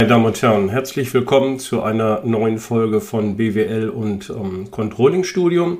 Meine Damen und Herren, herzlich willkommen zu einer neuen Folge von BWL und ähm, Controlling Studium.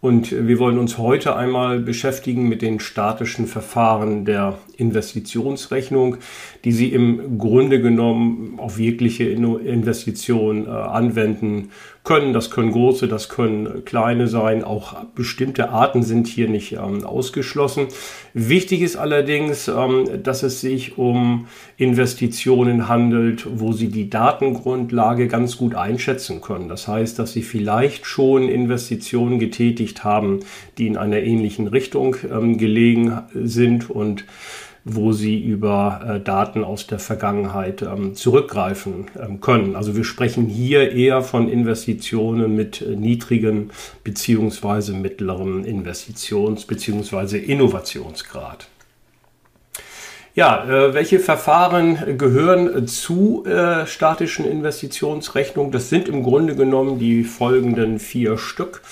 Und wir wollen uns heute einmal beschäftigen mit den statischen Verfahren der Investitionsrechnung, die Sie im Grunde genommen auf wirkliche Investitionen äh, anwenden können. Das können große, das können kleine sein. Auch bestimmte Arten sind hier nicht ähm, ausgeschlossen. Wichtig ist allerdings, ähm, dass es sich um Investitionen handelt, wo Sie die Datengrundlage ganz gut einschätzen können. Das heißt, dass Sie vielleicht schon Investitionen getätigt haben, die in einer ähnlichen Richtung ähm, gelegen sind und wo sie über äh, Daten aus der Vergangenheit ähm, zurückgreifen ähm, können. Also wir sprechen hier eher von Investitionen mit äh, niedrigen beziehungsweise mittlerem Investitions- beziehungsweise Innovationsgrad. Ja, äh, welche Verfahren gehören zu äh, statischen Investitionsrechnungen? Das sind im Grunde genommen die folgenden vier Stück.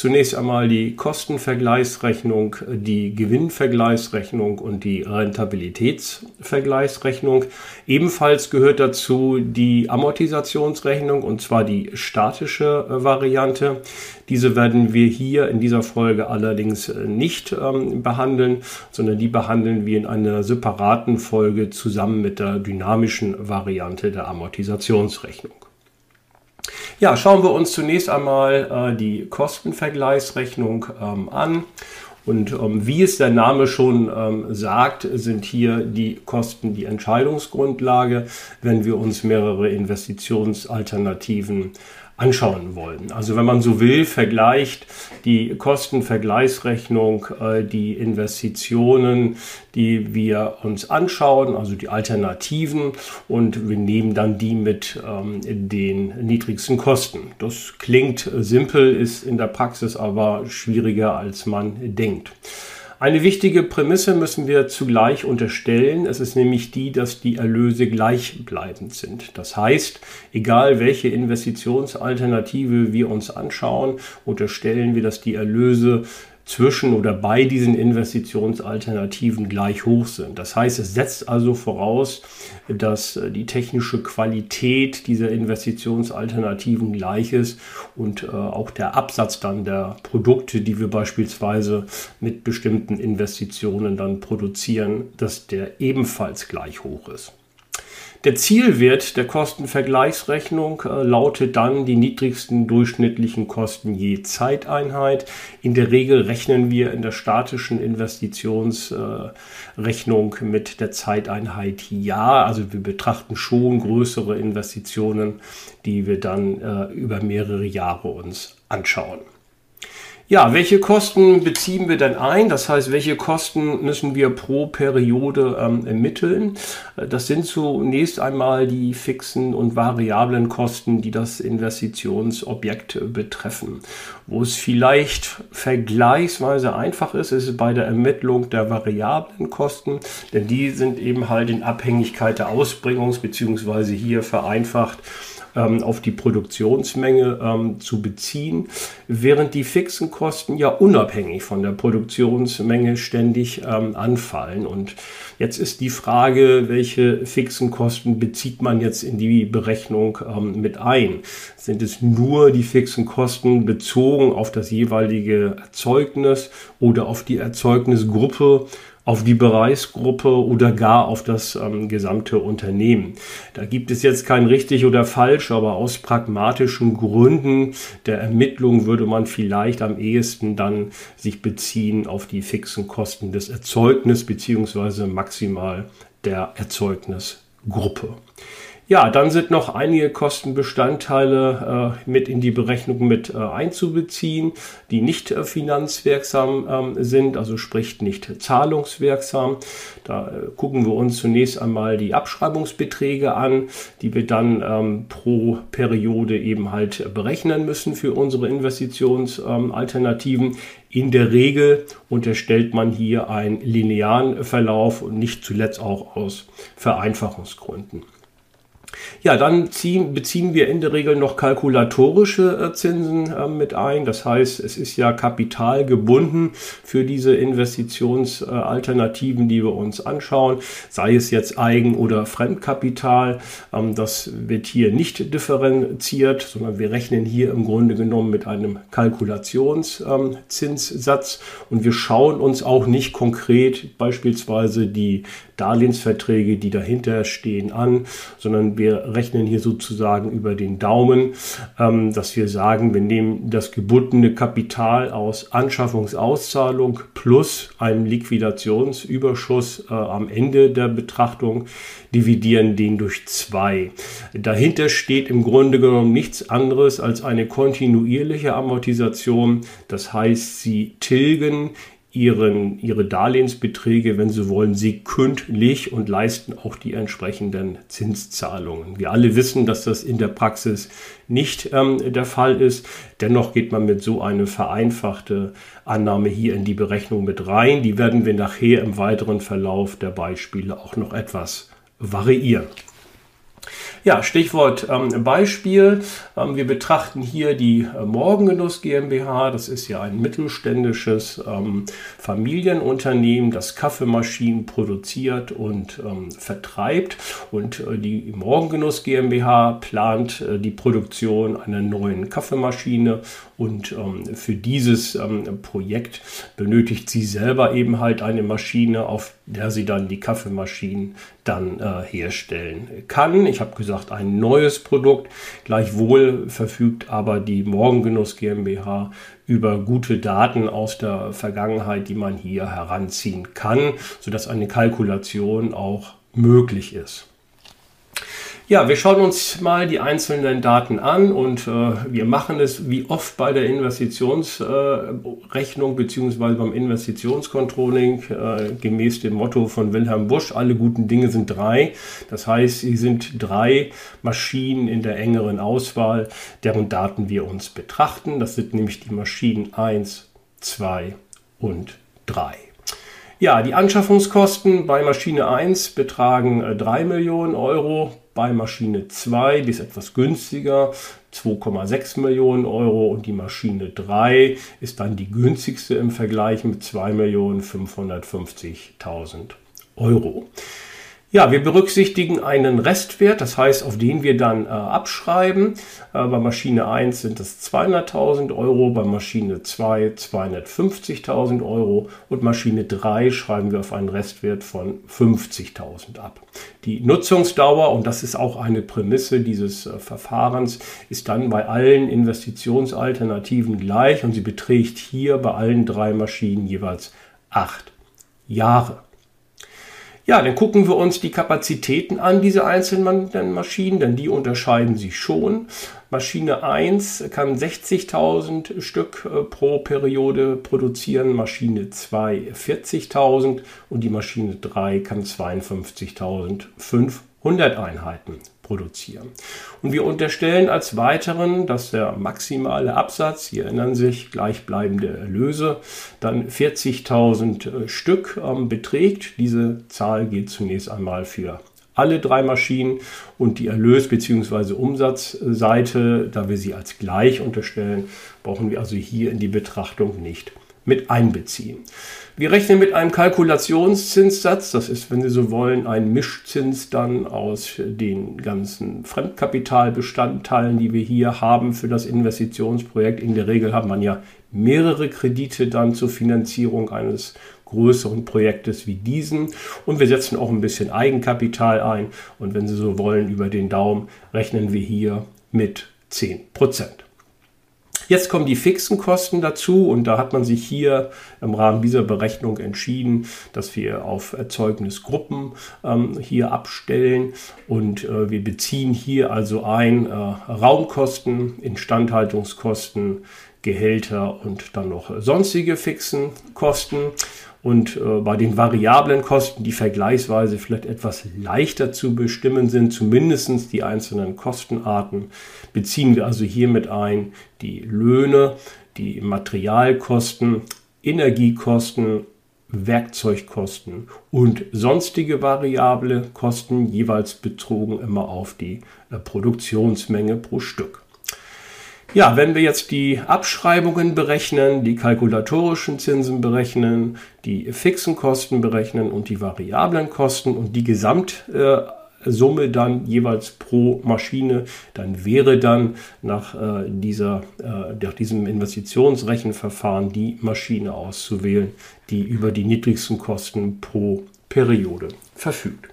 Zunächst einmal die Kostenvergleichsrechnung, die Gewinnvergleichsrechnung und die Rentabilitätsvergleichsrechnung. Ebenfalls gehört dazu die Amortisationsrechnung und zwar die statische äh, Variante. Diese werden wir hier in dieser Folge allerdings äh, nicht ähm, behandeln, sondern die behandeln wir in einer separaten Folge zusammen mit der dynamischen Variante der Amortisationsrechnung. Ja, schauen wir uns zunächst einmal äh, die Kostenvergleichsrechnung ähm, an. Und ähm, wie es der Name schon ähm, sagt, sind hier die Kosten die Entscheidungsgrundlage, wenn wir uns mehrere Investitionsalternativen anschauen wollen. Also wenn man so will, vergleicht die Kostenvergleichsrechnung äh, die Investitionen, die wir uns anschauen, also die Alternativen und wir nehmen dann die mit ähm, den niedrigsten Kosten. Das klingt simpel, ist in der Praxis aber schwieriger als man denkt. Eine wichtige Prämisse müssen wir zugleich unterstellen. Es ist nämlich die, dass die Erlöse gleichbleibend sind. Das heißt, egal welche Investitionsalternative wir uns anschauen, unterstellen wir, dass die Erlöse zwischen oder bei diesen Investitionsalternativen gleich hoch sind. Das heißt, es setzt also voraus, dass äh, die technische Qualität dieser Investitionsalternativen gleich ist und äh, auch der Absatz dann der Produkte, die wir beispielsweise mit bestimmten Investitionen dann produzieren, dass der ebenfalls gleich hoch ist. Der Zielwert der Kostenvergleichsrechnung äh, lautet dann die niedrigsten durchschnittlichen Kosten je Zeiteinheit. In der Regel rechnen wir in der statischen Investitionsrechnung äh, mit der Zeiteinheit Jahr. Also wir betrachten schon größere Investitionen, die wir dann äh, über mehrere Jahre uns anschauen. Ja, welche Kosten beziehen wir denn ein? Das heißt, welche Kosten müssen wir pro Periode ähm, ermitteln? Äh, das sind zunächst einmal die fixen und variablen Kosten, die das Investitionsobjekt betreffen. Wo es vielleicht vergleichsweise einfach ist, ist es bei der Ermittlung der variablen Kosten, denn die sind eben halt in Abhängigkeit der Ausbringungs- bzw. hier vereinfacht ähm, auf die Produktionsmenge ähm, zu beziehen, während die fixen Kosten ja unabhängig von der Produktionsmenge ständig ähm, anfallen. Und jetzt ist die Frage, welche fixen Kosten bezieht man jetzt in die Berechnung ähm, mit ein? Sind es nur die fixen Kosten bezogen auf das jeweilige Erzeugnis oder auf die Erzeugnisgruppe? Auf die Bereichsgruppe oder gar auf das ähm, gesamte Unternehmen. Da gibt es jetzt kein richtig oder falsch, aber aus pragmatischen Gründen der Ermittlung würde man vielleicht am ehesten dann sich beziehen auf die fixen Kosten des Erzeugnisses beziehungsweise maximal der Erzeugnisgruppe. Ja, dann sind noch einige Kostenbestandteile äh, mit in die Berechnung mit äh, einzubeziehen, die nicht äh, finanzwirksam ähm, sind, also sprich nicht zahlungswirksam. Da äh, gucken wir uns zunächst einmal die Abschreibungsbeträge an, die wir dann ähm, pro Periode eben halt berechnen müssen für unsere Investitionsalternativen. Ähm, in der Regel unterstellt man hier einen linearen Verlauf und nicht zuletzt auch aus Vereinfachungsgründen. Ja, dann ziehen, beziehen wir in der Regel noch kalkulatorische äh, Zinsen äh, mit ein. Das heißt, es ist ja kapitalgebunden für diese Investitionsalternativen, die wir uns anschauen, sei es jetzt Eigen- oder Fremdkapital. Ähm, das wird hier nicht differenziert, sondern wir rechnen hier im Grunde genommen mit einem Kalkulationszinssatz und wir schauen uns auch nicht konkret beispielsweise die Darlehensverträge, die dahinter stehen, an, sondern wir rechnen hier sozusagen über den Daumen, ähm, dass wir sagen, wir nehmen das gebundene Kapital aus Anschaffungsauszahlung plus einem Liquidationsüberschuss äh, am Ende der Betrachtung, dividieren den durch zwei. Dahinter steht im Grunde genommen nichts anderes als eine kontinuierliche Amortisation. Das heißt, sie tilgen ihren, ihre Darlehensbeträge, wenn sie wollen, sekündlich und leisten auch die entsprechenden Zinszahlungen. Wir alle wissen, dass das in der Praxis nicht ähm, der Fall ist. Dennoch geht man mit so eine vereinfachte Annahme hier in die Berechnung mit rein. Die werden wir nachher im weiteren Verlauf der Beispiele auch noch etwas variieren. Ja, Stichwort ähm, Beispiel. Ähm, wir betrachten hier die äh, Morgengenuss GmbH. Das ist ja ein mittelständisches ähm, Familienunternehmen, das Kaffeemaschinen produziert und ähm, vertreibt. Und äh, die Morgengenuss GmbH plant äh, die Produktion einer neuen Kaffeemaschine. Und ähm, für dieses ähm, Projekt benötigt sie selber eben halt eine Maschine, auf der sie dann die Kaffeemaschinen dann äh, herstellen kann. Ich habe gesagt, ein neues Produkt. Gleichwohl verfügt aber die Morgengenuss GmbH über gute Daten aus der Vergangenheit, die man hier heranziehen kann, sodass eine Kalkulation auch möglich ist. Ja, wir schauen uns mal die einzelnen Daten an und äh, wir machen es wie oft bei der Investitionsrechnung äh, beziehungsweise beim Investitionscontrolling äh, gemäß dem Motto von Wilhelm Busch, alle guten Dinge sind drei. Das heißt, sie sind drei Maschinen in der engeren Auswahl, deren Daten wir uns betrachten. Das sind nämlich die Maschinen 1, 2 und 3. Ja, die Anschaffungskosten bei Maschine 1 betragen äh, 3 Millionen Euro, bei Maschine 2, die ist etwas günstiger, 2,6 Millionen Euro und die Maschine 3 ist dann die günstigste im Vergleich mit 2.550.000 Euro. Ja, wir berücksichtigen einen Restwert, das heißt, auf den wir dann äh, abschreiben. Äh, bei Maschine 1 sind es 200.000 Euro, bei Maschine 2 250.000 Euro und Maschine 3 schreiben wir auf einen Restwert von 50.000 ab. Die Nutzungsdauer, und das ist auch eine Prämisse dieses äh, Verfahrens, ist dann bei allen Investitionsalternativen gleich und sie beträgt hier bei allen drei Maschinen jeweils acht Jahre. Ja, dann gucken wir uns die Kapazitäten an, diese einzelnen Maschinen, denn die unterscheiden sich schon. Maschine 1 kann 60.000 Stück äh, pro Periode produzieren, Maschine 2 40.000 und die Maschine 3 kann 52.500 Einheiten produzieren. Und wir unterstellen als weiteren, dass der maximale Absatz, Sie erinnern sich, gleichbleibende Erlöse, dann 40.000 äh, Stück ähm, beträgt. Diese Zahl geht zunächst einmal für alle drei Maschinen und die Erlös- bzw. Umsatzseite, da wir sie als gleich unterstellen, brauchen wir also hier in die Betrachtung nicht mit einbeziehen. Wir rechnen mit einem Kalkulationszinssatz, das ist, wenn Sie so wollen, ein Mischzins dann aus den ganzen Fremdkapitalbestandteilen, die wir hier haben für das Investitionsprojekt. In der Regel hat man ja mehrere Kredite dann zur Finanzierung eines größeren Projektes wie diesen. Und wir setzen auch ein bisschen Eigenkapital ein. Und wenn Sie so wollen, über den Daumen rechnen wir hier mit 10 Prozent. Jetzt kommen die fixen Kosten dazu und da hat man sich hier im Rahmen dieser Berechnung entschieden, dass wir auf Erzeugnisgruppen ähm, hier abstellen und äh, wir beziehen hier also ein äh, Raumkosten, Instandhaltungskosten, Gehälter und dann noch sonstige fixen Kosten. Und äh, bei den variablen Kosten, die vergleichsweise vielleicht etwas leichter zu bestimmen sind, zumindest die einzelnen Kostenarten, beziehen wir also hiermit ein die Löhne, die Materialkosten, Energiekosten, Werkzeugkosten und sonstige variable Kosten jeweils bezogen immer auf die äh, Produktionsmenge pro Stück. Ja, wenn wir jetzt die Abschreibungen berechnen, die kalkulatorischen Zinsen berechnen, die fixen Kosten berechnen und die variablen Kosten und die Gesamtsumme dann jeweils pro Maschine, dann wäre dann nach, äh, dieser, äh, nach diesem Investitionsrechenverfahren die Maschine auszuwählen, die über die niedrigsten Kosten pro Periode verfügt.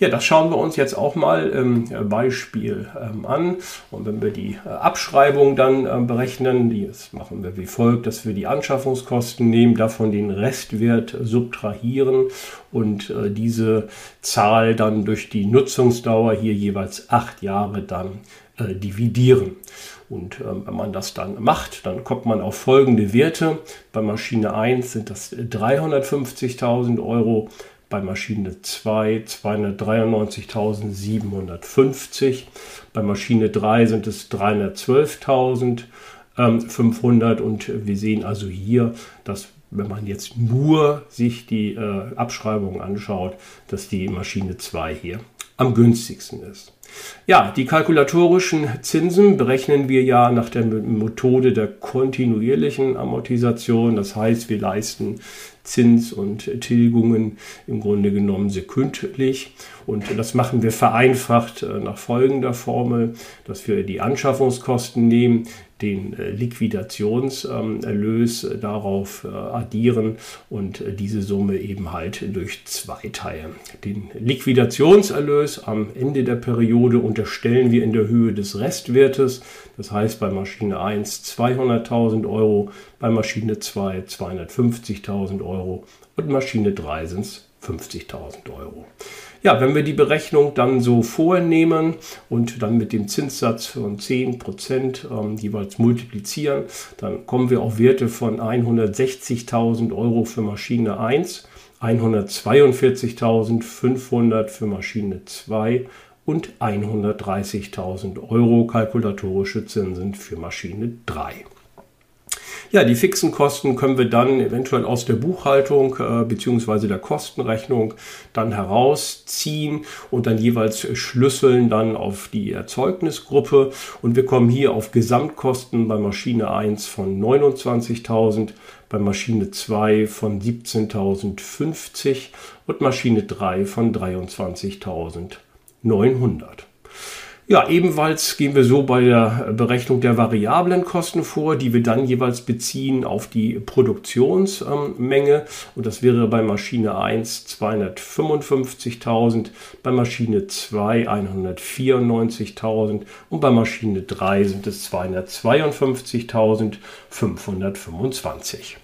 Ja, das schauen wir uns jetzt auch mal im Beispiel ähm, an. Und wenn wir die äh, Abschreibung dann äh, berechnen, die das machen wir wie folgt, dass wir die Anschaffungskosten nehmen, davon den Restwert subtrahieren und äh, diese Zahl dann durch die Nutzungsdauer hier jeweils acht Jahre dann äh, dividieren. Und ähm, wenn man das dann macht, dann kommt man auf folgende Werte. Bei Maschine 1 sind das 350.000 Euro, bei Maschine 2 293.750, bei Maschine 3 sind es 312.500 und wir sehen also hier, dass wenn man jetzt nur sich die äh, Abschreibung anschaut, dass die Maschine 2 hier am günstigsten ist. Ja, die kalkulatorischen Zinsen berechnen wir ja nach der Methode der kontinuierlichen Amortisation. Das heißt, wir leisten Zins und Tilgungen im Grunde genommen sekündlich. Und das machen wir vereinfacht äh, nach folgender Formel, dass wir die Anschaffungskosten nehmen, den äh, Liquidationserlös äh, darauf addieren und diese Summe eben halt durch zwei teilen. Den Liquidationserlös am Ende der Periode unterstellen wir in der Höhe des Restwertes. Das heißt bei Maschine 1 200.000 Euro, bei Maschine 2 250.000 Euro und Maschine 3 sind es 50.000 Euro. Ja, wenn wir die Berechnung dann so vornehmen und dann mit dem Zinssatz von 10% ähm, jeweils multiplizieren, dann kommen wir auf Werte von 160.000 Euro für Maschine 1, 142.500 für Maschine 2 und 130.000 Euro kalkulatorische Zinsen für Maschine 3. Ja, die fixen Kosten können wir dann eventuell aus der Buchhaltung äh, bzw. der Kostenrechnung dann herausziehen und dann jeweils schlüsseln dann auf die Erzeugnisgruppe. Und wir kommen hier auf Gesamtkosten bei Maschine 1 von 29.000, bei Maschine 2 von 17.050 und Maschine 3 von 23.900. Ja, ebenfalls gehen wir so bei der Berechnung der variablen Kosten vor, die wir dann jeweils beziehen auf die Produktionsmenge. Und das wäre bei Maschine 1 255.000, bei Maschine 2 194.000 und bei Maschine 3 sind es 252.525.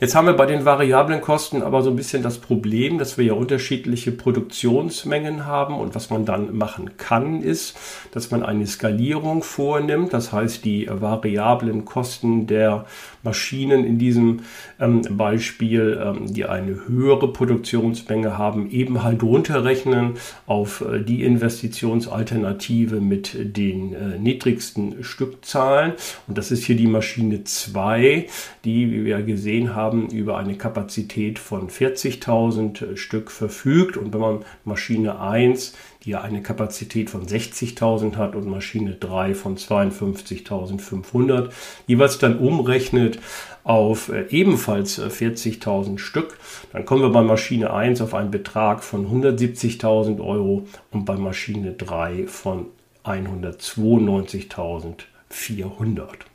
Jetzt haben wir bei den variablen Kosten aber so ein bisschen das Problem, dass wir ja unterschiedliche Produktionsmengen haben und was man dann machen kann, ist, dass man eine Skalierung vornimmt. Das heißt, die variablen Kosten der Maschinen in diesem ähm, Beispiel, ähm, die eine höhere Produktionsmenge haben, eben halt runterrechnen auf äh, die Investitionsalternative mit den äh, niedrigsten Stückzahlen. Und das ist hier die Maschine 2, die, wie wir gesehen haben, über eine Kapazität von 40.000 Stück verfügt. Und wenn man Maschine 1 die eine Kapazität von 60.000 hat und Maschine 3 von 52.500, jeweils dann umrechnet auf äh, ebenfalls 40.000 äh, Stück, dann kommen wir bei Maschine 1 auf einen Betrag von 170.000 Euro und bei Maschine 3 von 192.400.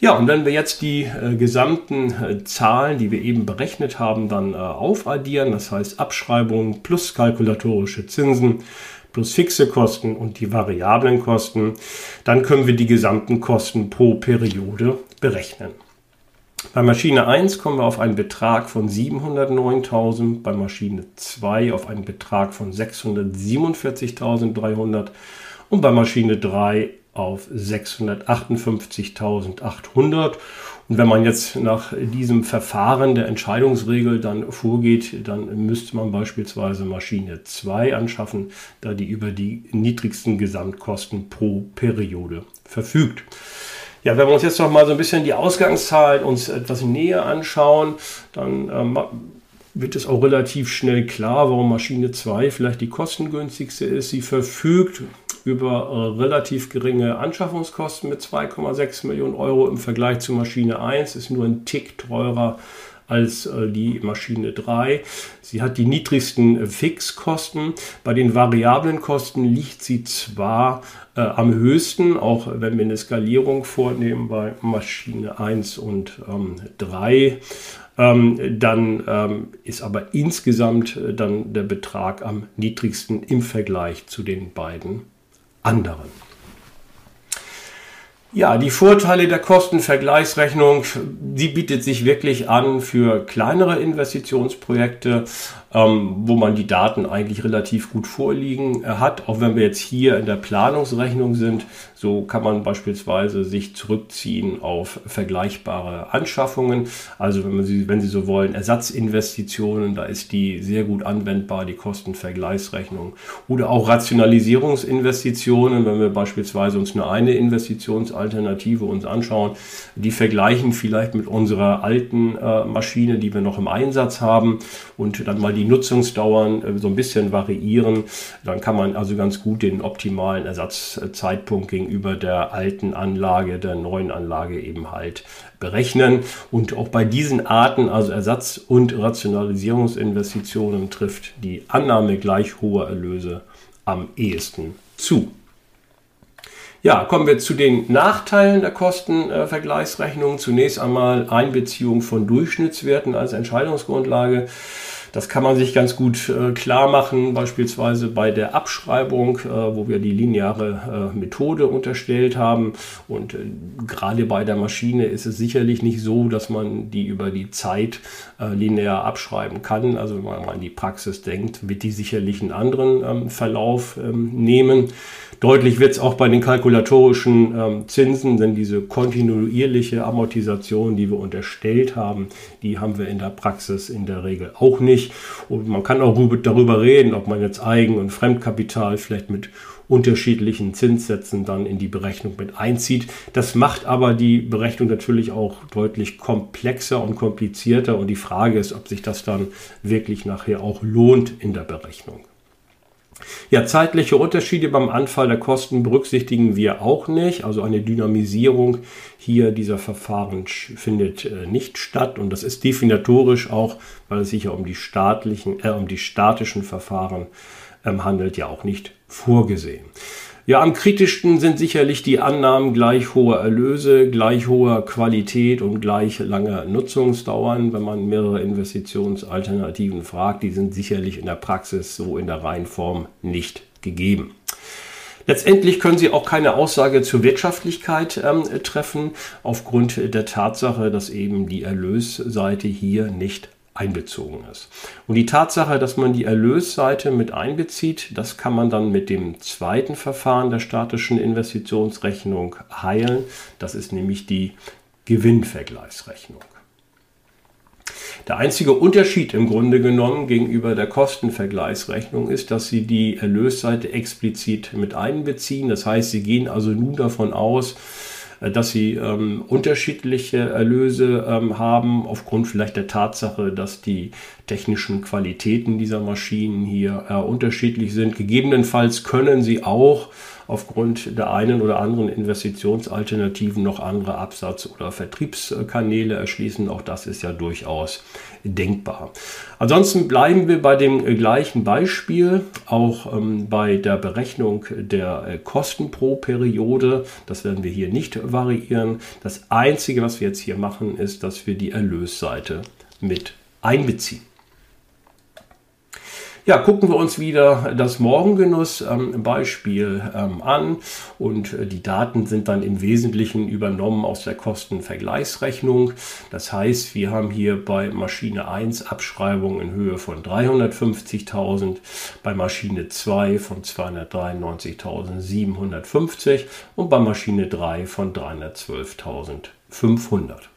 Ja, und wenn wir jetzt die äh, gesamten äh, Zahlen, die wir eben berechnet haben, dann äh, aufaddieren, das heißt Abschreibungen plus kalkulatorische Zinsen plus fixe Kosten und die variablen Kosten, dann können wir die gesamten Kosten pro Periode berechnen. Bei Maschine 1 kommen wir auf einen Betrag von 709.000, bei Maschine 2 auf einen Betrag von 647.300 und bei Maschine 3 auf 658.800. Und wenn man jetzt nach diesem Verfahren der Entscheidungsregel dann vorgeht, dann müsste man beispielsweise Maschine 2 anschaffen, da die über die niedrigsten Gesamtkosten pro Periode verfügt. Ja, wenn wir uns jetzt noch mal so ein bisschen die Ausgangszahlen uns etwas näher anschauen, dann ähm, wird es auch relativ schnell klar, warum Maschine 2 vielleicht die kostengünstigste ist. Sie verfügt über äh, relativ geringe Anschaffungskosten mit 2,6 Millionen Euro im Vergleich zu Maschine 1, ist nur ein Tick teurer als äh, die Maschine 3. Sie hat die niedrigsten äh, Fixkosten. Bei den variablen Kosten liegt sie zwar äh, am höchsten, auch wenn wir eine Skalierung vornehmen bei Maschine 1 und ähm, 3. Ähm, dann ähm, ist aber insgesamt dann der Betrag am niedrigsten im Vergleich zu den beiden anderen. Ja, die Vorteile der Kostenvergleichsrechnung, die bietet sich wirklich an für kleinere Investitionsprojekte ähm, wo man die Daten eigentlich relativ gut vorliegen äh, hat. Auch wenn wir jetzt hier in der Planungsrechnung sind, so kann man beispielsweise sich zurückziehen auf vergleichbare Anschaffungen. Also wenn, man sie, wenn Sie so wollen, Ersatzinvestitionen, da ist die sehr gut anwendbar, die Kostenvergleichsrechnung. Oder auch Rationalisierungsinvestitionen, wenn wir beispielsweise uns nur eine Investitionsalternative uns anschauen, die vergleichen vielleicht mit unserer alten äh, Maschine, die wir noch im Einsatz haben und dann mal die Nutzungsdauern äh, so ein bisschen variieren, dann kann man also ganz gut den optimalen Ersatzzeitpunkt gegenüber der alten Anlage, der neuen Anlage eben halt berechnen. Und auch bei diesen Arten, also Ersatz- und Rationalisierungsinvestitionen, trifft die Annahme gleich hoher Erlöse am ehesten zu. Ja, kommen wir zu den Nachteilen der Kostenvergleichsrechnung. Zunächst einmal Einbeziehung von Durchschnittswerten als Entscheidungsgrundlage. Das kann man sich ganz gut äh, klar machen, beispielsweise bei der Abschreibung, äh, wo wir die lineare äh, Methode unterstellt haben. Und äh, gerade bei der Maschine ist es sicherlich nicht so, dass man die über die Zeit äh, linear abschreiben kann. Also wenn man an die Praxis denkt, wird die sicherlich einen anderen ähm, Verlauf ähm, nehmen. Deutlich wird es auch bei den kalkulatorischen ähm, Zinsen, denn diese kontinuierliche Amortisation, die wir unterstellt haben, die haben wir in der Praxis in der Regel auch nicht. Und man kann auch darüber reden, ob man jetzt Eigen- und Fremdkapital vielleicht mit unterschiedlichen Zinssätzen dann in die Berechnung mit einzieht. Das macht aber die Berechnung natürlich auch deutlich komplexer und komplizierter und die Frage ist, ob sich das dann wirklich nachher auch lohnt in der Berechnung. Ja, zeitliche Unterschiede beim Anfall der Kosten berücksichtigen wir auch nicht. Also eine Dynamisierung hier dieser Verfahren findet äh, nicht statt und das ist definitorisch auch, weil es sich ja um die staatlichen, äh, um die statischen Verfahren ähm, handelt, ja auch nicht vorgesehen. Ja, am kritischsten sind sicherlich die Annahmen gleich hoher Erlöse, gleich hoher Qualität und gleich langer Nutzungsdauern. Wenn man mehrere Investitionsalternativen fragt, die sind sicherlich in der Praxis so in der Reihenform nicht gegeben. Letztendlich können Sie auch keine Aussage zur Wirtschaftlichkeit ähm, treffen, aufgrund der Tatsache, dass eben die Erlösseite hier nicht einbezogen ist. Und die Tatsache, dass man die Erlösseite mit einbezieht, das kann man dann mit dem zweiten Verfahren der statischen Investitionsrechnung heilen. Das ist nämlich die Gewinnvergleichsrechnung. Der einzige Unterschied im Grunde genommen gegenüber der Kostenvergleichsrechnung ist, dass Sie die Erlösseite explizit mit einbeziehen. Das heißt, Sie gehen also nun davon aus, dass sie ähm, unterschiedliche Erlöse ähm, haben, aufgrund vielleicht der Tatsache, dass die technischen Qualitäten dieser Maschinen hier äh, unterschiedlich sind. Gegebenenfalls können sie auch aufgrund der einen oder anderen Investitionsalternativen noch andere Absatz- oder Vertriebskanäle erschließen. Auch das ist ja durchaus denkbar. Ansonsten bleiben wir bei dem gleichen Beispiel, auch ähm, bei der Berechnung der äh, Kosten pro Periode. Das werden wir hier nicht variieren. Das Einzige, was wir jetzt hier machen, ist, dass wir die Erlösseite mit einbeziehen. Ja, gucken wir uns wieder das Morgengenuss-Beispiel ähm, ähm, an und äh, die Daten sind dann im Wesentlichen übernommen aus der Kostenvergleichsrechnung. Das heißt, wir haben hier bei Maschine 1 Abschreibungen in Höhe von 350.000, bei Maschine 2 von 293.750 und bei Maschine 3 von 312.500.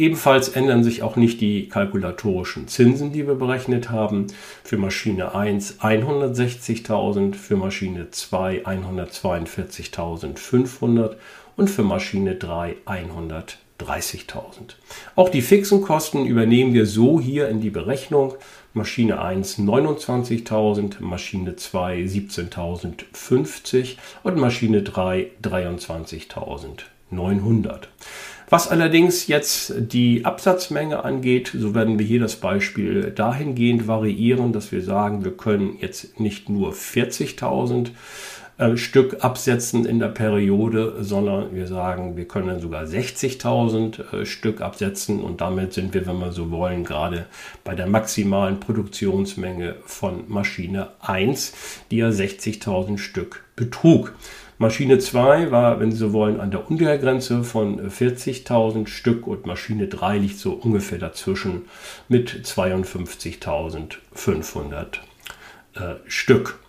Ebenfalls ändern sich auch nicht die kalkulatorischen Zinsen, die wir berechnet haben. Für Maschine 1 160.000, für Maschine 2 142.500 und für Maschine 3 100.000. 30.000. Auch die fixen Kosten übernehmen wir so hier in die Berechnung. Maschine 1 29.000, Maschine 2 17.050 und Maschine 3 23.900. Was allerdings jetzt die Absatzmenge angeht, so werden wir hier das Beispiel dahingehend variieren, dass wir sagen, wir können jetzt nicht nur 40.000 äh, Stück absetzen in der Periode, sondern wir sagen, wir können sogar 60.000 äh, Stück absetzen und damit sind wir, wenn wir so wollen, gerade bei der maximalen Produktionsmenge von Maschine 1, die ja 60.000 Stück betrug. Maschine 2 war, wenn Sie so wollen, an der Untergrenze von 40.000 Stück und Maschine 3 liegt so ungefähr dazwischen mit 52.500 äh, Stück.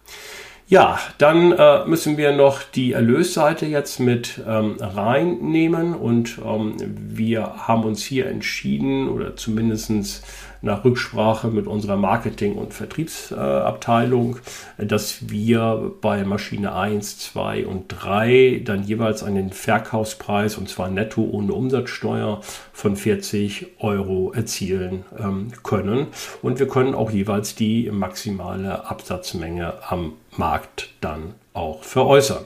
Ja, dann äh, müssen wir noch die Erlösseite jetzt mit ähm, reinnehmen und ähm, wir haben uns hier entschieden oder zumindestens nach Rücksprache mit unserer Marketing- und Vertriebsabteilung, dass wir bei Maschine 1, 2 und 3 dann jeweils einen Verkaufspreis und zwar netto ohne Umsatzsteuer von 40 Euro erzielen ähm, können. Und wir können auch jeweils die maximale Absatzmenge am Markt dann auch veräußern.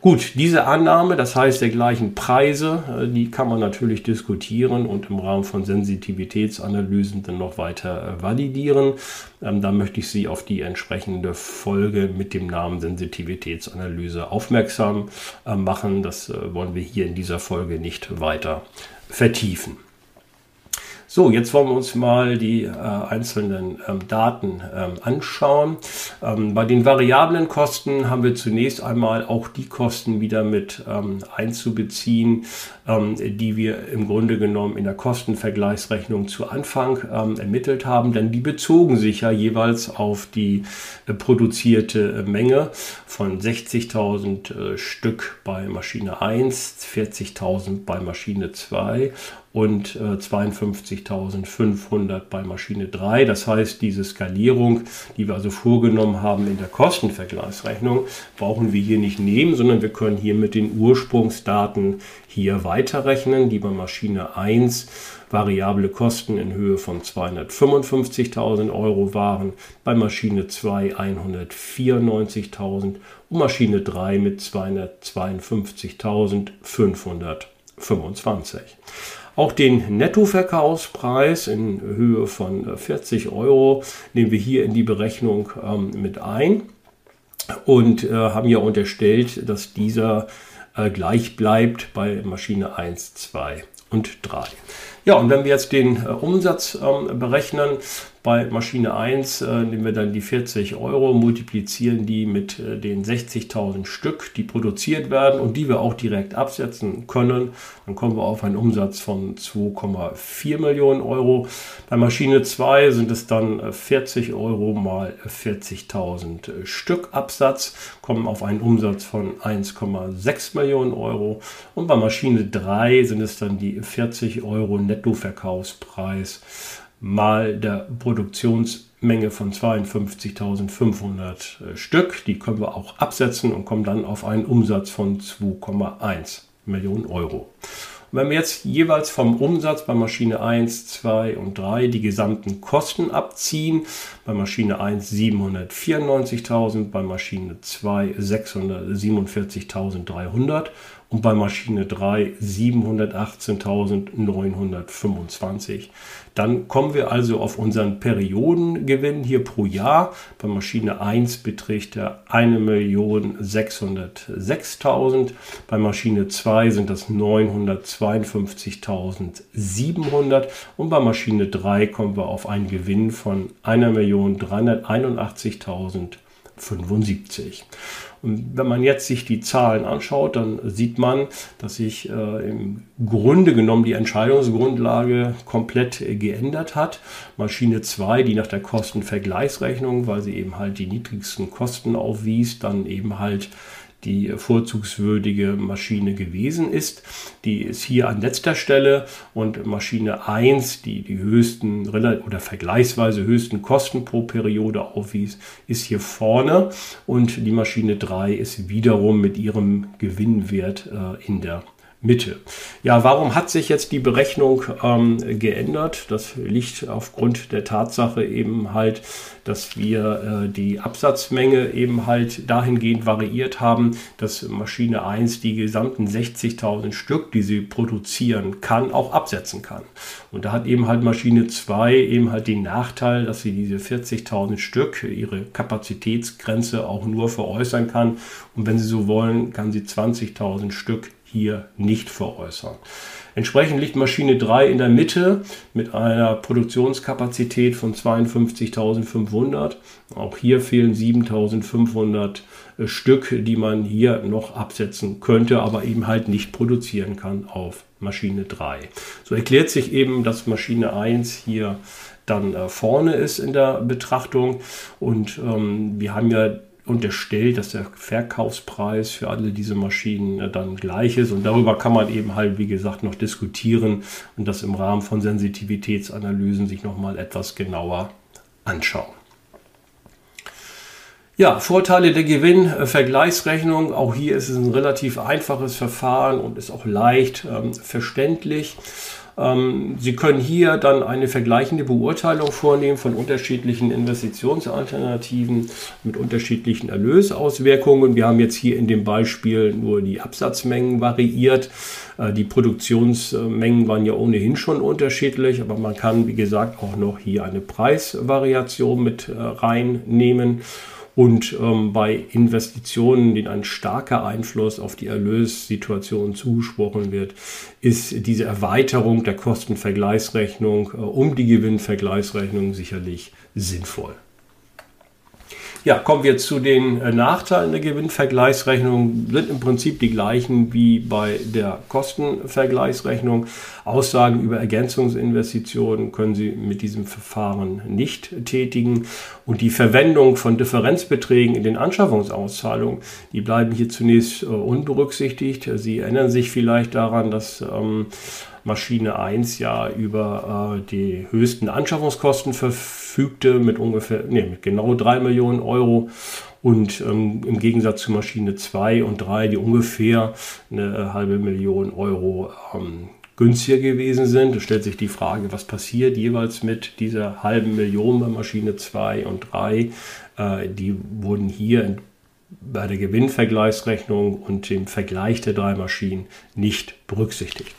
Gut, diese Annahme, das heißt der gleichen Preise, äh, die kann man natürlich diskutieren und im Rahmen von Sensitivitätsanalysen dann noch weiter äh, validieren. Ähm, da möchte ich Sie auf die entsprechende Folge mit dem Namen Sensitivitätsanalyse aufmerksam äh, machen. Das wollen wir hier in dieser Folge nicht weiter vertiefen. So, jetzt wollen wir uns mal die äh, einzelnen ähm, Daten ähm, anschauen. Ähm, bei den variablen Kosten haben wir zunächst einmal auch die Kosten wieder mit ähm, einzubeziehen, ähm, die wir im Grunde genommen in der Kostenvergleichsrechnung zu Anfang ähm, ermittelt haben, denn die bezogen sich ja jeweils auf die äh, produzierte äh, Menge von 60.000 äh, Stück bei Maschine 1, 40.000 bei Maschine 2 und äh, 52.500 bei Maschine 3. Das heißt, diese Skalierung, die wir also vorgenommen haben in der Kostenvergleichsrechnung, brauchen wir hier nicht nehmen, sondern wir können hier mit den Ursprungsdaten hier weiterrechnen, die bei Maschine 1 variable Kosten in Höhe von 255.000 Euro waren, bei Maschine 2 194.000 und Maschine 3 mit 252.525. Auch den Nettoverkaufspreis in Höhe von 40 Euro nehmen wir hier in die Berechnung ähm, mit ein und äh, haben ja unterstellt, dass dieser äh, gleich bleibt bei Maschine 1, 2 und 3. Ja, und wenn wir jetzt den äh, Umsatz ähm, berechnen, bei Maschine 1 äh, nehmen wir dann die 40 Euro, multiplizieren die mit äh, den 60.000 Stück, die produziert werden und die wir auch direkt absetzen können. Dann kommen wir auf einen Umsatz von 2,4 Millionen Euro. Bei Maschine 2 sind es dann 40 äh, Euro mal 40.000 äh, Stück Absatz, kommen auf einen Umsatz von 1,6 Millionen Euro. Und bei Maschine 3 sind es dann die 40 Euro Nettoverkaufspreis mal der Produktionsmenge von 52.500 äh, Stück. Die können wir auch absetzen und kommen dann auf einen Umsatz von 2,1 Millionen Euro. Und wenn wir jetzt jeweils vom Umsatz bei Maschine 1, 2 und 3 die gesamten Kosten abziehen, bei Maschine 1 794.000, bei Maschine 2 647.300 und bei Maschine 3 718.925. Dann kommen wir also auf unseren Periodengewinn hier pro Jahr. Bei Maschine 1 beträgt er 1.606.000. Bei Maschine 2 sind das 952.700 und bei Maschine 3 kommen wir auf einen Gewinn von 1.381.075. Und wenn man jetzt sich die Zahlen anschaut, dann sieht man, dass sich äh, im Grunde genommen die Entscheidungsgrundlage komplett äh, geändert hat. Maschine 2, die nach der Kostenvergleichsrechnung, weil sie eben halt die niedrigsten Kosten aufwies, dann eben halt die vorzugswürdige Maschine gewesen ist. Die ist hier an letzter Stelle und Maschine 1, die die höchsten oder vergleichsweise höchsten Kosten pro Periode aufwies, ist hier vorne und die Maschine 3 ist wiederum mit ihrem Gewinnwert äh, in der Mitte. Ja, warum hat sich jetzt die Berechnung ähm, geändert? Das liegt aufgrund der Tatsache eben halt, dass wir äh, die Absatzmenge eben halt dahingehend variiert haben, dass Maschine 1 die gesamten 60.000 Stück, die sie produzieren kann, auch absetzen kann. Und da hat eben halt Maschine 2 eben halt den Nachteil, dass sie diese 40.000 Stück, ihre Kapazitätsgrenze auch nur veräußern kann. Und wenn sie so wollen, kann sie 20.000 Stück hier nicht veräußern. Entsprechend liegt Maschine 3 in der Mitte mit einer Produktionskapazität von 52.500. Auch hier fehlen 7.500 äh, Stück, die man hier noch absetzen könnte, aber eben halt nicht produzieren kann auf Maschine 3. So erklärt sich eben, dass Maschine 1 hier dann äh, vorne ist in der Betrachtung und ähm, wir haben ja unterstellt, dass der Verkaufspreis für alle diese Maschinen äh, dann gleich ist. Und darüber kann man eben halt, wie gesagt, noch diskutieren und das im Rahmen von Sensitivitätsanalysen sich nochmal etwas genauer anschauen. Ja, Vorteile der Gewinnvergleichsrechnung. Auch hier ist es ein relativ einfaches Verfahren und ist auch leicht ähm, verständlich. Ähm, Sie können hier dann eine vergleichende Beurteilung vornehmen von unterschiedlichen Investitionsalternativen mit unterschiedlichen Erlösauswirkungen. Wir haben jetzt hier in dem Beispiel nur die Absatzmengen variiert. Äh, die Produktionsmengen waren ja ohnehin schon unterschiedlich, aber man kann, wie gesagt, auch noch hier eine Preisvariation mit äh, reinnehmen. Und ähm, bei Investitionen, denen ein starker Einfluss auf die Erlössituation zugesprochen wird, ist diese Erweiterung der Kostenvergleichsrechnung äh, um die Gewinnvergleichsrechnung sicherlich sinnvoll. Ja, kommen wir zu den äh, Nachteilen der Gewinnvergleichsrechnung. Sind im Prinzip die gleichen wie bei der Kostenvergleichsrechnung. Aussagen über Ergänzungsinvestitionen können Sie mit diesem Verfahren nicht tätigen. Und die Verwendung von Differenzbeträgen in den Anschaffungsauszahlungen, die bleiben hier zunächst äh, unberücksichtigt. Sie erinnern sich vielleicht daran, dass ähm, Maschine 1 ja über äh, die höchsten Anschaffungskosten verfügte mit ungefähr, nee, mit genau 3 Millionen Euro. Und ähm, im Gegensatz zu Maschine 2 und 3, die ungefähr eine äh, halbe Million Euro ähm, günstiger gewesen sind. Stellt sich die Frage, was passiert jeweils mit dieser halben Million bei Maschine 2 und 3. Äh, die wurden hier bei der Gewinnvergleichsrechnung und dem Vergleich der drei Maschinen nicht berücksichtigt.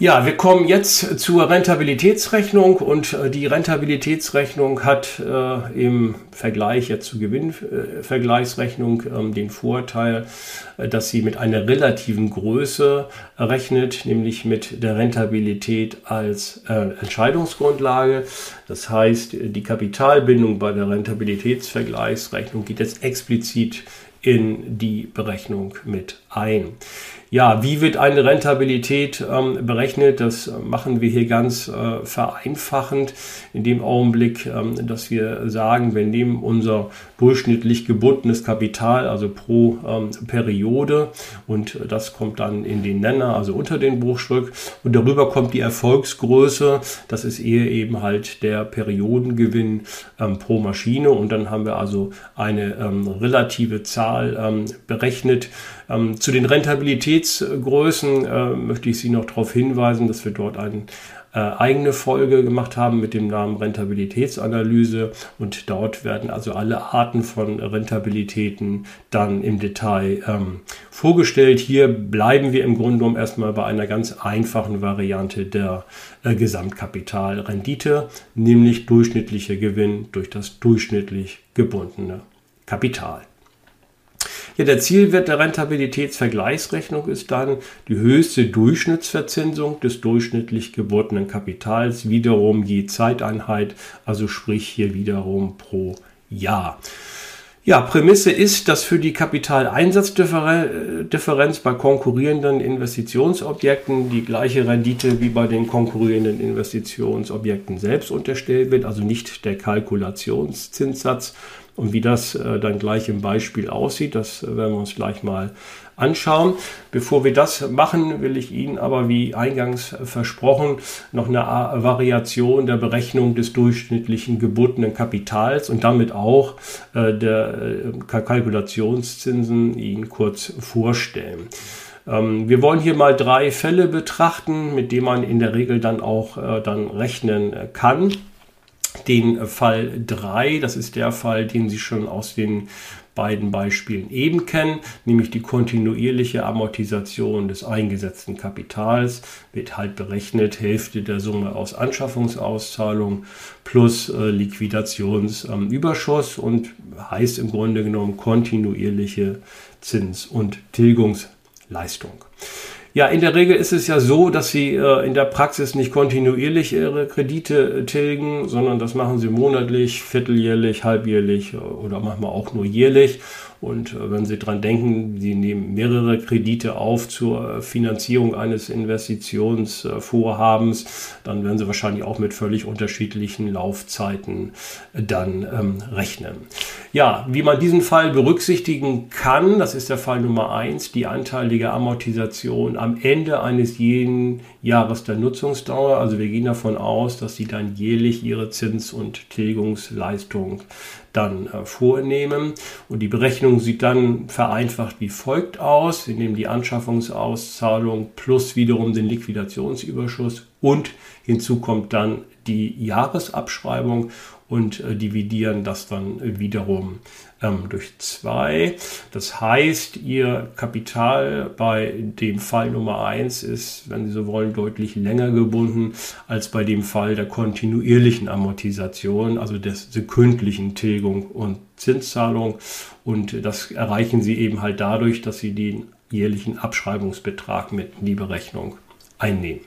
Ja, wir kommen jetzt zur Rentabilitätsrechnung und äh, die Rentabilitätsrechnung hat äh, im Vergleich jetzt zur Gewinnvergleichsrechnung äh, den Vorteil, äh, dass sie mit einer relativen Größe rechnet, nämlich mit der Rentabilität als äh, Entscheidungsgrundlage. Das heißt, die Kapitalbindung bei der Rentabilitätsvergleichsrechnung geht jetzt explizit in die Berechnung mit ein. Ja, wie wird eine Rentabilität ähm, berechnet? Das machen wir hier ganz äh, vereinfachend in dem Augenblick, ähm, dass wir sagen, wir nehmen unser durchschnittlich gebundenes Kapital, also pro ähm, Periode und das kommt dann in den Nenner, also unter den Bruchstück und darüber kommt die Erfolgsgröße, das ist eher eben halt der Periodengewinn ähm, pro Maschine und dann haben wir also eine ähm, relative Zahl ähm, berechnet, ähm, zu den Rentabilitätsgrößen äh, möchte ich Sie noch darauf hinweisen, dass wir dort eine äh, eigene Folge gemacht haben mit dem Namen Rentabilitätsanalyse und dort werden also alle Arten von Rentabilitäten dann im Detail ähm, vorgestellt. Hier bleiben wir im Grunde genommen erstmal bei einer ganz einfachen Variante der äh, Gesamtkapitalrendite, nämlich durchschnittlicher Gewinn durch das durchschnittlich gebundene Kapital. Ja, der Zielwert der Rentabilitätsvergleichsrechnung ist dann die höchste Durchschnittsverzinsung des durchschnittlich gebotenen Kapitals, wiederum je Zeiteinheit, also sprich hier wiederum pro Jahr. Ja, Prämisse ist, dass für die Kapitaleinsatzdifferenz bei konkurrierenden Investitionsobjekten die gleiche Rendite wie bei den konkurrierenden Investitionsobjekten selbst unterstellt wird, also nicht der Kalkulationszinssatz Und wie das äh, dann gleich im Beispiel aussieht, das äh, werden wir uns gleich mal anschauen. Bevor wir das machen, will ich Ihnen aber wie eingangs versprochen noch eine Variation der Berechnung des durchschnittlichen gebotenen Kapitals und damit auch äh, der äh, Kalkulationszinsen Ihnen kurz vorstellen. Ähm, wir wollen hier mal drei Fälle betrachten, mit denen man in der Regel dann auch äh, dann rechnen kann den Fall 3. Das ist der Fall, den Sie schon aus den beiden Beispielen eben kennen, nämlich die kontinuierliche Amortisation des eingesetzten Kapitals wird halt berechnet, Hälfte der Summe aus Anschaffungsauszahlung plus äh, Liquidationsüberschuss ähm, und heißt im Grunde genommen kontinuierliche Zins- und Tilgungsleistung. Ja, in der Regel ist es ja so, dass Sie äh, in der Praxis nicht kontinuierlich Ihre Kredite äh, tilgen, sondern das machen Sie monatlich, vierteljährlich, halbjährlich äh, oder manchmal auch nur jährlich. Und äh, wenn Sie dran denken, Sie nehmen mehrere Kredite auf zur äh, Finanzierung eines Investitionsvorhabens, dann werden Sie wahrscheinlich auch mit völlig unterschiedlichen Laufzeiten äh, dann ähm, rechnen. Ja, wie man diesen Fall berücksichtigen kann, das ist der Fall Nummer eins, die anteilige Amortisation am Ende eines jeden Jahres der Nutzungsdauer. Also wir gehen davon aus, dass Sie dann jährlich Ihre Zins- und Tilgungsleistung dann äh, vornehmen. Und die Berechnung sieht dann vereinfacht wie folgt aus. Wir nehmen die Anschaffungsauszahlung plus wiederum den Liquidationsüberschuss und hinzu kommt dann die Jahresabschreibung und äh, dividieren das dann wiederum ähm, durch zwei. Das heißt, Ihr Kapital bei dem Fall Nummer eins ist, wenn Sie so wollen, deutlich länger gebunden als bei dem Fall der kontinuierlichen Amortisation, also der sekündlichen Tilgung und Zinszahlung. Und das erreichen Sie eben halt dadurch, dass Sie den jährlichen Abschreibungsbetrag mit in die Berechnung einnehmen.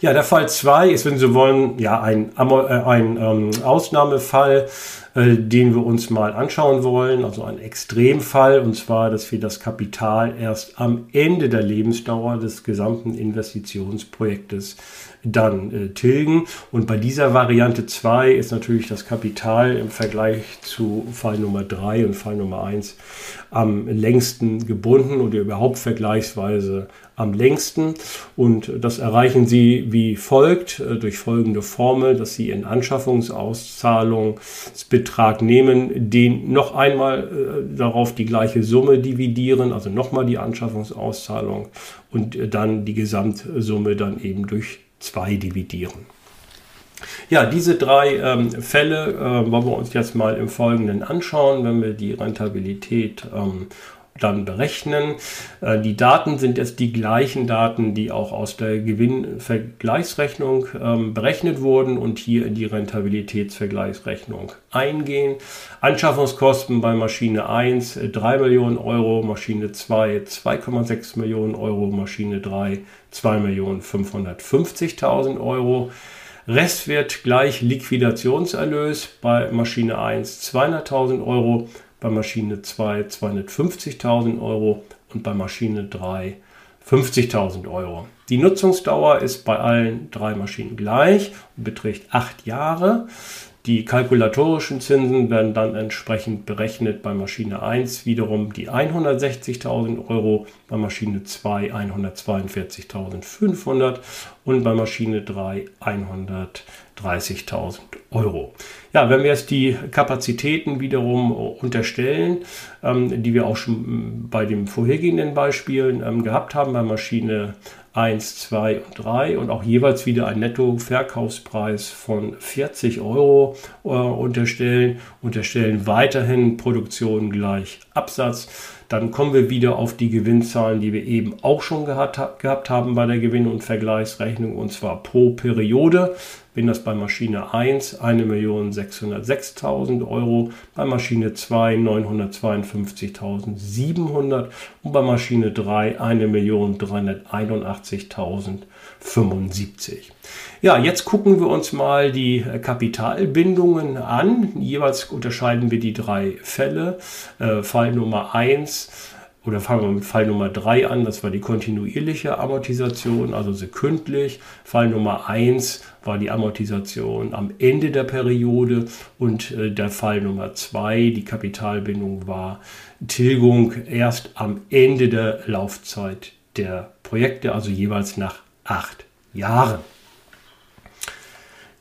Ja, der Fall 2 ist, wenn Sie wollen, ja, ein, äh, ein ähm, Ausnahmefall, äh, den wir uns mal anschauen wollen, also ein Extremfall, und zwar, dass wir das Kapital erst am Ende der Lebensdauer des gesamten Investitionsprojektes dann äh, tilgen. Und bei dieser Variante 2 ist natürlich das Kapital im Vergleich zu Fall Nummer 3 und Fall Nummer 1 am längsten gebunden oder überhaupt vergleichsweise am längsten. Und das erreichen Sie wie folgt äh, durch folgende Formel, dass Sie in Anschaffungsauszahlungsbetrag nehmen, den noch einmal äh, darauf die gleiche Summe dividieren, also nochmal die Anschaffungsauszahlung und äh, dann die Gesamtsumme dann eben durch 2 dividieren. Ja, diese drei ähm, Fälle äh, wollen wir uns jetzt mal im Folgenden anschauen, wenn wir die Rentabilität ähm, dann berechnen. Äh, die Daten sind jetzt die gleichen Daten, die auch aus der Gewinnvergleichsrechnung ähm, berechnet wurden und hier in die Rentabilitätsvergleichsrechnung eingehen. Anschaffungskosten bei Maschine 1 3 Millionen Euro, Maschine 2 2,6 Millionen Euro, Maschine 3 2 Millionen 550.000 Euro. Restwert gleich Liquidationserlös bei Maschine 1 200.000 Euro, bei Maschine 2 250.000 Euro und bei Maschine 3 50.000 Euro. Die Nutzungsdauer ist bei allen drei Maschinen gleich und beträgt acht Jahre. Die kalkulatorischen Zinsen werden dann entsprechend berechnet bei Maschine 1 wiederum die 160.000 Euro, bei Maschine 2 142.500 und bei Maschine 3 130.000 Euro. Ja, wenn wir jetzt die Kapazitäten wiederum unterstellen, ähm, die wir auch schon bei den vorhergehenden Beispielen ähm, gehabt haben, bei Maschine 1, 2 und 3 und auch jeweils wieder ein Netto-Verkaufspreis von 40 Euro äh, unterstellen, unterstellen weiterhin Produktion gleich Absatz. Dann kommen wir wieder auf die Gewinnzahlen, die wir eben auch schon gehabt, gehabt haben bei der Gewinn- und Vergleichsrechnung und zwar pro Periode bin das bei Maschine 1 1.606.000 Euro, bei Maschine 2 952.700 und bei Maschine 3 1.381.075. Ja, jetzt gucken wir uns mal die Kapitalbindungen an. Jeweils unterscheiden wir die drei Fälle. Äh, Fall Nummer 1 oder fangen wir mit Fall Nummer 3 an, das war die kontinuierliche Amortisation, also sekündlich. Fall Nummer 1 war die Amortisation am Ende der Periode und äh, der Fall Nummer zwei, die Kapitalbindung war Tilgung erst am Ende der Laufzeit der Projekte, also jeweils nach acht Jahren.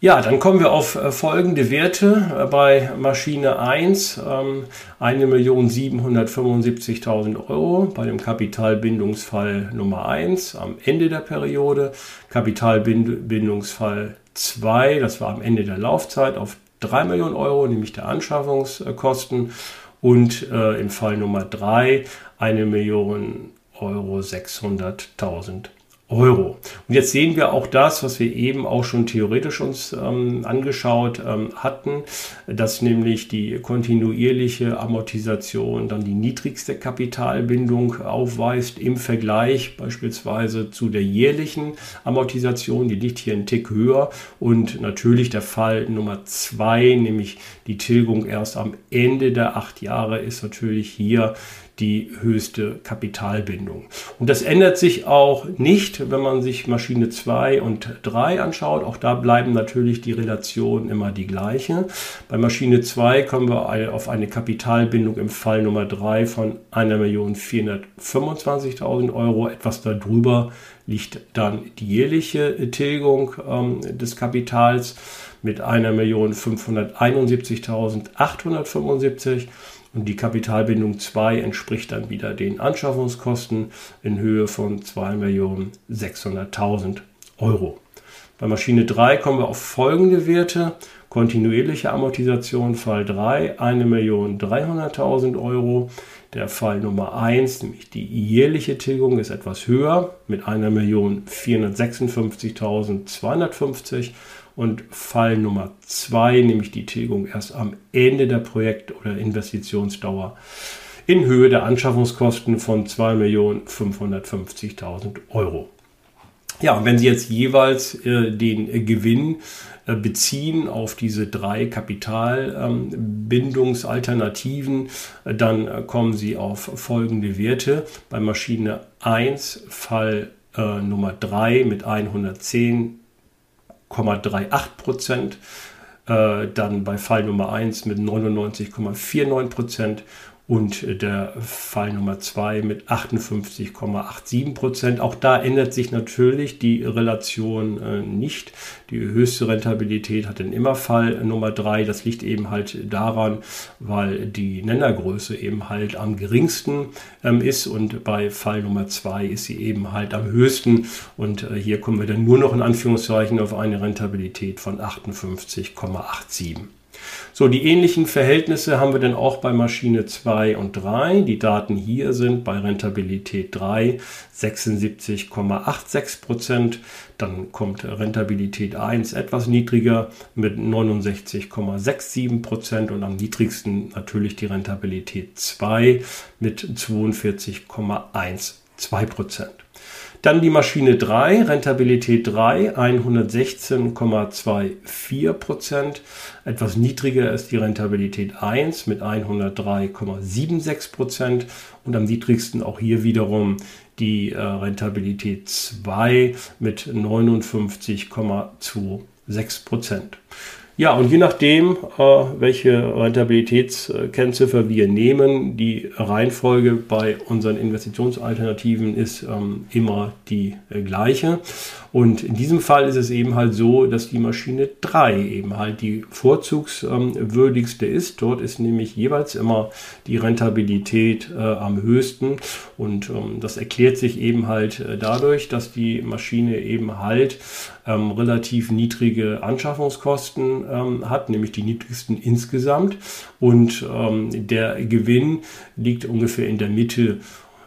Ja, dann kommen wir auf äh, folgende Werte äh, bei Maschine 1. Ähm, 1.775.000 Euro bei dem Kapitalbindungsfall Nummer 1 am Ende der Periode. Kapitalbindungsfall 2, das war am Ende der Laufzeit auf 3 Millionen Euro, nämlich der Anschaffungskosten. Und äh, im Fall Nummer 3 1 Million Euro 600.000 Euro. Und jetzt sehen wir auch das, was wir eben auch schon theoretisch uns ähm, angeschaut ähm, hatten, dass nämlich die kontinuierliche Amortisation dann die niedrigste Kapitalbindung aufweist im Vergleich beispielsweise zu der jährlichen Amortisation, die liegt hier einen Tick höher und natürlich der Fall Nummer zwei, nämlich die Tilgung erst am Ende der acht Jahre ist natürlich hier die höchste Kapitalbindung. Und das ändert sich auch nicht, wenn man sich Maschine 2 und 3 anschaut. Auch da bleiben natürlich die Relationen immer die gleiche. Bei Maschine 2 kommen wir auf eine Kapitalbindung im Fall Nummer 3 von 1.425.000 Euro. Etwas darüber liegt dann die jährliche Tilgung ähm, des Kapitals mit 1.571.875 und die Kapitalbindung 2 entspricht dann wieder den Anschaffungskosten in Höhe von 2.600.000 Euro. Bei Maschine 3 kommen wir auf folgende Werte. Kontinuierliche Amortisation Fall 3 1.300.000 Euro. Der Fall Nummer 1, nämlich die jährliche Tilgung, ist etwas höher mit 1.456.250 und Fall Nummer zwei, nämlich die Tilgung erst am Ende der Projekt- oder Investitionsdauer in Höhe der Anschaffungskosten von 2.550.000 Euro. Ja, und wenn Sie jetzt jeweils äh, den äh, Gewinn äh, beziehen auf diese drei Kapitalbindungsalternativen, ähm, dann äh, kommen Sie auf folgende Werte. Bei Maschine 1 Fall äh, Nummer 3 mit 110 99,38 Prozent. Äh, dann bei Fall Nummer 1 mit 99,49 Prozent und der Fall Nummer 2 mit 58,87 Prozent. Auch da ändert sich natürlich die Relation äh, nicht. Die höchste Rentabilität hat dann immer Fall Nummer 3. Das liegt eben halt daran, weil die Nennergröße eben halt am geringsten ähm, ist und bei Fall Nummer 2 ist sie eben halt am höchsten und äh, hier kommen wir dann nur noch in Anführungszeichen auf eine Rentabilität von 58,87. So, die ähnlichen Verhältnisse haben wir dann auch bei Maschine 2 und 3. Die Daten hier sind bei Rentabilität 3 76,86 Prozent. Dann kommt Rentabilität 1 etwas niedriger mit 69,67 Prozent und am niedrigsten natürlich die Rentabilität 2 mit 42,12 Prozent. Dann die Maschine 3, Rentabilität 3, 116,24 Prozent. Etwas niedriger ist die Rentabilität 1 mit 103,76 Prozent. Und am niedrigsten auch hier wiederum die äh, Rentabilität 2 mit 59,26 Prozent. Ja, und je nachdem, äh, welche Rentabilitätskennziffer wir nehmen, die Reihenfolge bei unseren Investitionsalternativen ist ähm, immer die äh, gleiche. Und in diesem Fall ist es eben halt so, dass die Maschine 3 eben halt die vorzugswürdigste ist. Dort ist nämlich jeweils immer die Rentabilität äh, am höchsten. Und ähm, das erklärt sich eben halt dadurch, dass die Maschine eben halt ähm, relativ niedrige Anschaffungskosten ähm, hat, nämlich die niedrigsten insgesamt. Und ähm, der Gewinn liegt ungefähr in der Mitte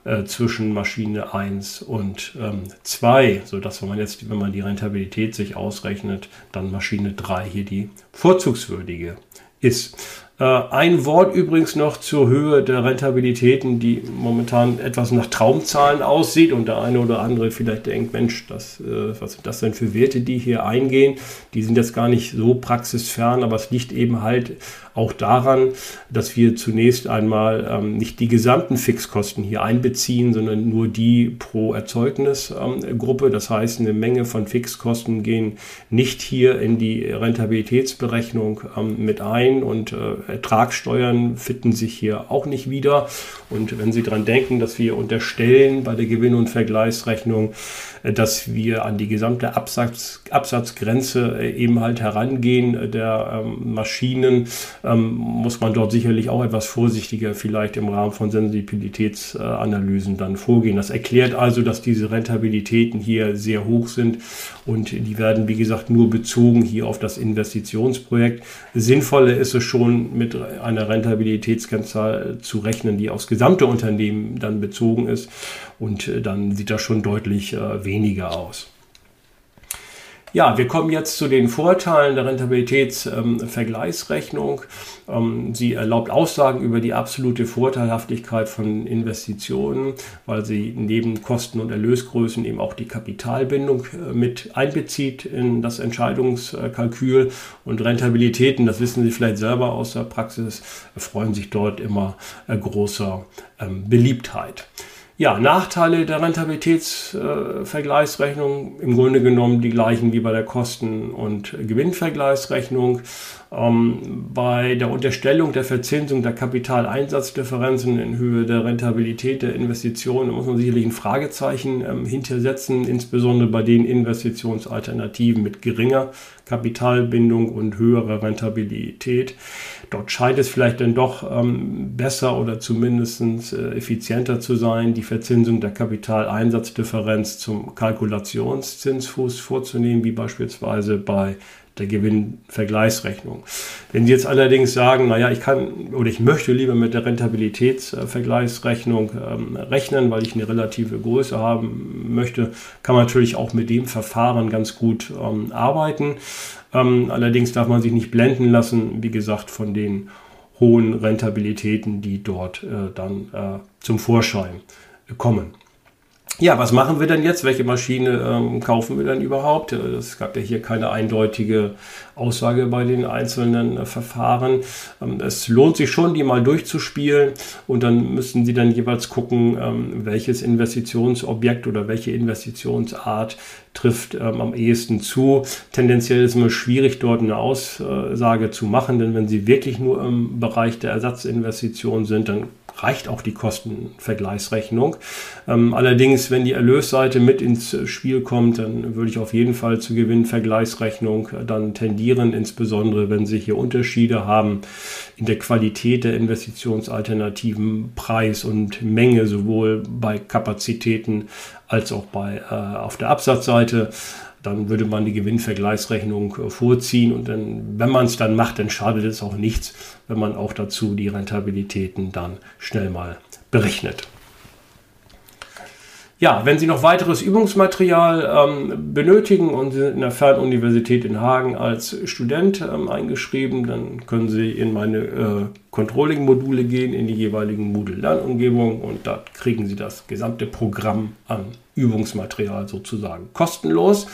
äh, zwischen Maschine 1 und ähm, 2, sodass wenn man jetzt, wenn man die Rentabilität sich ausrechnet, dann Maschine 3 hier die vorzugswürdige ist. Äh, ein Wort übrigens noch zur Höhe der Rentabilitäten, die momentan etwas nach Traumzahlen aussieht und der eine oder andere vielleicht denkt, Mensch, das, äh, was sind das denn für Werte, die hier eingehen? Die sind jetzt gar nicht so praxisfern, aber es liegt eben halt auch daran, dass wir zunächst einmal ähm, nicht die gesamten Fixkosten hier einbeziehen, sondern nur die pro Erzeugnisgruppe. Ähm, das heißt, eine Menge von Fixkosten gehen nicht hier in die Rentabilitätsberechnung ähm, mit ein und äh, Ertragssteuern finden sich hier auch nicht wieder. Und wenn Sie daran denken, dass wir unterstellen bei der Gewinn- und Vergleichsrechnung, äh, dass wir an die gesamte Absatz, Absatzgrenze äh, eben halt herangehen äh, der ähm, Maschinen, ähm, muss man dort sicherlich auch etwas vorsichtiger vielleicht im Rahmen von Sensibilitätsanalysen dann vorgehen. Das erklärt also, dass diese Rentabilitäten hier sehr hoch sind und die werden, wie gesagt, nur bezogen hier auf das Investitionsprojekt. Sinnvoller ist es schon, mit einer Rentabilitätskennzahl zu rechnen, die aufs gesamte Unternehmen dann bezogen ist und dann sieht das schon deutlich weniger weniger aus. Ja, wir kommen jetzt zu den Vorteilen der Rentabilitätsvergleichsrechnung. Ähm, sie erlaubt Aussagen über die absolute Vorteilhaftigkeit von Investitionen, weil sie neben Kosten- und Erlösgrößen eben auch die Kapitalbindung äh, mit einbezieht in das Entscheidungskalkül. Und Rentabilitäten, das wissen Sie vielleicht selber aus der Praxis, freuen sich dort immer äh, großer ähm, Beliebtheit. Ja, Nachteile der Rentabilitätsvergleichsrechnung äh, im Grunde genommen die gleichen wie bei der Kosten- und Gewinnvergleichsrechnung. Ähm, bei der Unterstellung der Verzinsung der Kapitaleinsatzdifferenzen in Höhe der Rentabilität der Investitionen muss man sicherlich ein Fragezeichen ähm, hintersetzen, insbesondere bei den Investitionsalternativen mit geringer Kapitalbindung und höherer Rentabilität. Dort scheint es vielleicht dann doch ähm, besser oder zumindest äh, effizienter zu sein, die Verzinsung der Kapitaleinsatzdifferenz zum Kalkulationszinsfuß vorzunehmen, wie beispielsweise bei der Gewinnvergleichsrechnung. Wenn Sie jetzt allerdings sagen, naja, ich kann oder ich möchte lieber mit der Rentabilitätsvergleichsrechnung ähm, rechnen, weil ich eine relative Größe haben möchte, kann man natürlich auch mit dem Verfahren ganz gut ähm, arbeiten. Ähm, allerdings darf man sich nicht blenden lassen, wie gesagt, von den hohen Rentabilitäten, die dort äh, dann äh, zum Vorschein kommen. Ja, was machen wir denn jetzt? Welche Maschine ähm, kaufen wir denn überhaupt? Äh, es gab ja hier keine eindeutige Aussage bei den einzelnen äh, Verfahren. Ähm, es lohnt sich schon, die mal durchzuspielen und dann müssen Sie dann jeweils gucken, ähm, welches Investitionsobjekt oder welche Investitionsart trifft ähm, am ehesten zu. Tendenziell ist es immer schwierig, dort eine Aussage zu machen, denn wenn Sie wirklich nur im Bereich der Ersatzinvestitionen sind, dann reicht auch die Kostenvergleichsrechnung. Ähm, allerdings, wenn die Erlösseite mit ins Spiel kommt, dann würde ich auf jeden Fall zur Gewinnvergleichsrechnung äh, dann tendieren, insbesondere wenn Sie hier Unterschiede haben in der Qualität der Investitionsalternativen, Preis und Menge, sowohl bei Kapazitäten als auch bei, äh, auf der Absatzseite dann würde man die Gewinnvergleichsrechnung äh, vorziehen und dann, wenn man es dann macht, dann schadet es auch nichts, wenn man auch dazu die Rentabilitäten dann schnell mal berechnet. Ja, wenn Sie noch weiteres Übungsmaterial ähm, benötigen und Sie sind in der Fernuniversität in Hagen als Student ähm, eingeschrieben, dann können Sie in meine äh, Controlling-Module gehen, in die jeweiligen Moodle-Lernumgebungen und da kriegen Sie das gesamte Programm an Übungsmaterial sozusagen kostenlos.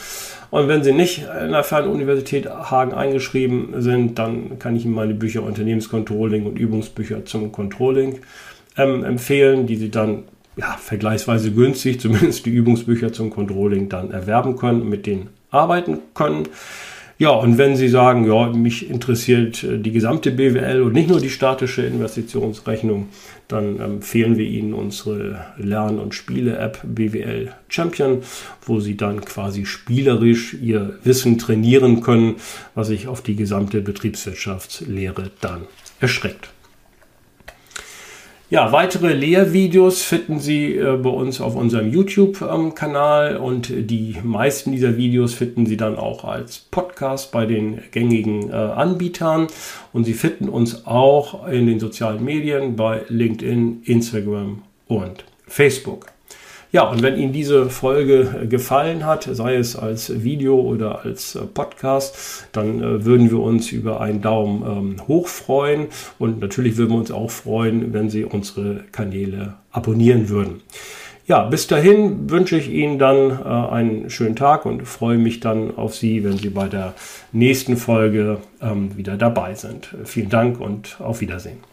Und wenn Sie nicht in der Fernuniversität Hagen eingeschrieben sind, dann kann ich Ihnen meine Bücher Unternehmenscontrolling und Übungsbücher zum Controlling ähm, empfehlen, die Sie dann ja, vergleichsweise günstig, zumindest die Übungsbücher zum Controlling dann erwerben können mit denen arbeiten können. Ja, und wenn Sie sagen, ja, mich interessiert äh, die gesamte BWL und nicht nur die statische Investitionsrechnung, dann empfehlen wir Ihnen unsere Lern- und Spiele-App BWL Champion, wo Sie dann quasi spielerisch Ihr Wissen trainieren können, was sich auf die gesamte Betriebswirtschaftslehre dann erstreckt. Ja, weitere Lehrvideos finden Sie äh, bei uns auf unserem YouTube-Kanal und die meisten dieser Videos finden Sie dann auch als Podcast bei den gängigen äh, Anbietern und Sie finden uns auch in den sozialen Medien bei LinkedIn, Instagram und Facebook. Ja, und wenn Ihnen diese Folge gefallen hat, sei es als Video oder als Podcast, dann würden wir uns über einen Daumen ähm, hoch freuen und natürlich würden wir uns auch freuen, wenn Sie unsere Kanäle abonnieren würden. Ja, bis dahin wünsche ich Ihnen dann äh, einen schönen Tag und freue mich dann auf Sie, wenn Sie bei der nächsten Folge ähm, wieder dabei sind. Vielen Dank und auf Wiedersehen.